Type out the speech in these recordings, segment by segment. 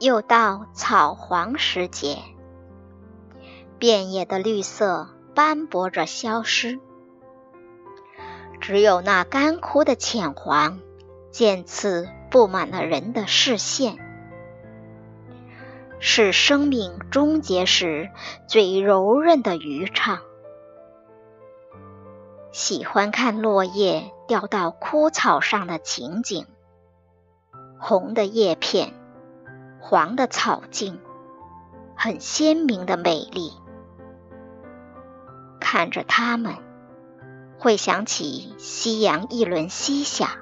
又到草黄时节，遍野的绿色斑驳着消失，只有那干枯的浅黄渐次布满了人的视线，是生命终结时最柔韧的渔唱。喜欢看落叶掉到枯草上的情景，红的叶片。黄的草茎，很鲜明的美丽。看着它们，会想起夕阳一轮西下，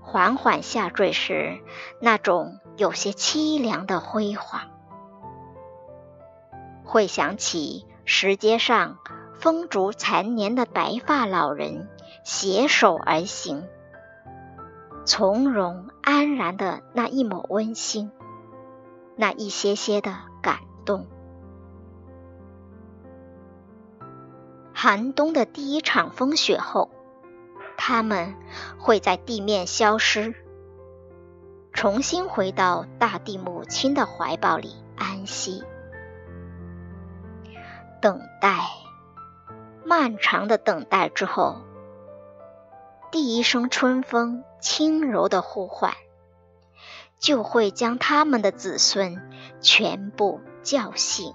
缓缓下坠时那种有些凄凉的辉煌；会想起石阶上风烛残年的白发老人携手而行。从容安然的那一抹温馨，那一些些的感动。寒冬的第一场风雪后，他们会在地面消失，重新回到大地母亲的怀抱里安息。等待，漫长的等待之后。第一声春风轻柔的呼唤，就会将他们的子孙全部叫醒。